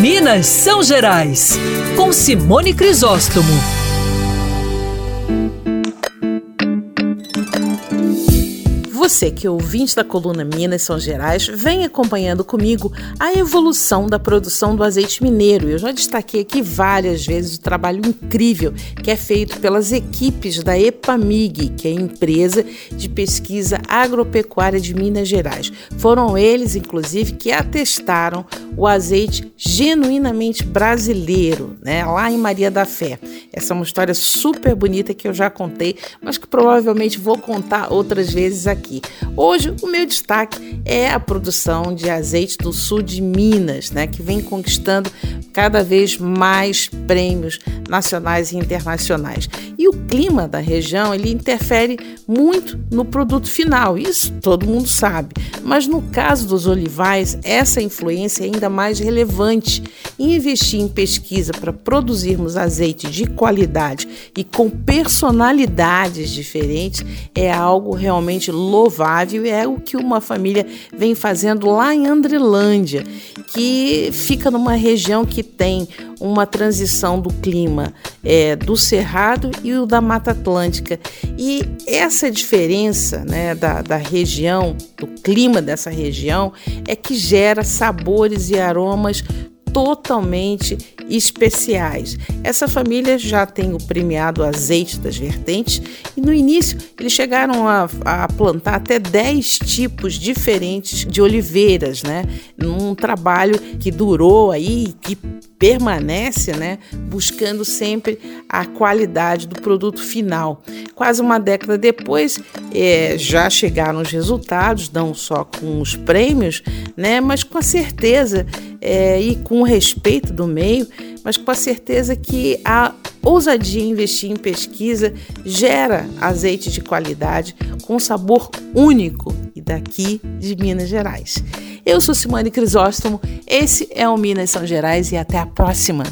Minas São Gerais, com Simone Crisóstomo. Você que é ouvinte da coluna Minas São Gerais, vem acompanhando comigo a evolução da produção do azeite mineiro. Eu já destaquei aqui várias vezes o trabalho incrível que é feito pelas equipes da EPAMIG, que é a empresa de pesquisa agropecuária de Minas Gerais. Foram eles, inclusive, que atestaram o azeite genuinamente brasileiro, né, lá em Maria da Fé. Essa é uma história super bonita que eu já contei, mas que provavelmente vou contar outras vezes aqui. Hoje, o meu destaque é a produção de azeite do sul de Minas, né, que vem conquistando cada vez mais prêmios nacionais e internacionais. Clima da região ele interfere muito no produto final, isso todo mundo sabe. Mas no caso dos olivais, essa influência é ainda mais relevante. Investir em pesquisa para produzirmos azeite de qualidade e com personalidades diferentes é algo realmente louvável e é o que uma família vem fazendo lá em Andrelândia, que fica numa região que tem uma transição do clima é, do Cerrado e o da Mata Atlântica. E essa diferença né, da, da região, do clima dessa região, é que gera sabores e aromas totalmente especiais. Essa família já tem o premiado azeite das vertentes e no início eles chegaram a, a plantar até 10 tipos diferentes de oliveiras, né? Num trabalho que durou aí, que permanece, né, buscando sempre a qualidade do produto final. Quase uma década depois, é, já chegaram os resultados, não só com os prêmios, né, mas com a certeza é, e com respeito do meio, mas com a certeza que a ousadia em investir em pesquisa gera azeite de qualidade com sabor único e daqui de Minas Gerais. Eu sou Simone Crisóstomo, esse é o Minas São Gerais e até a próxima!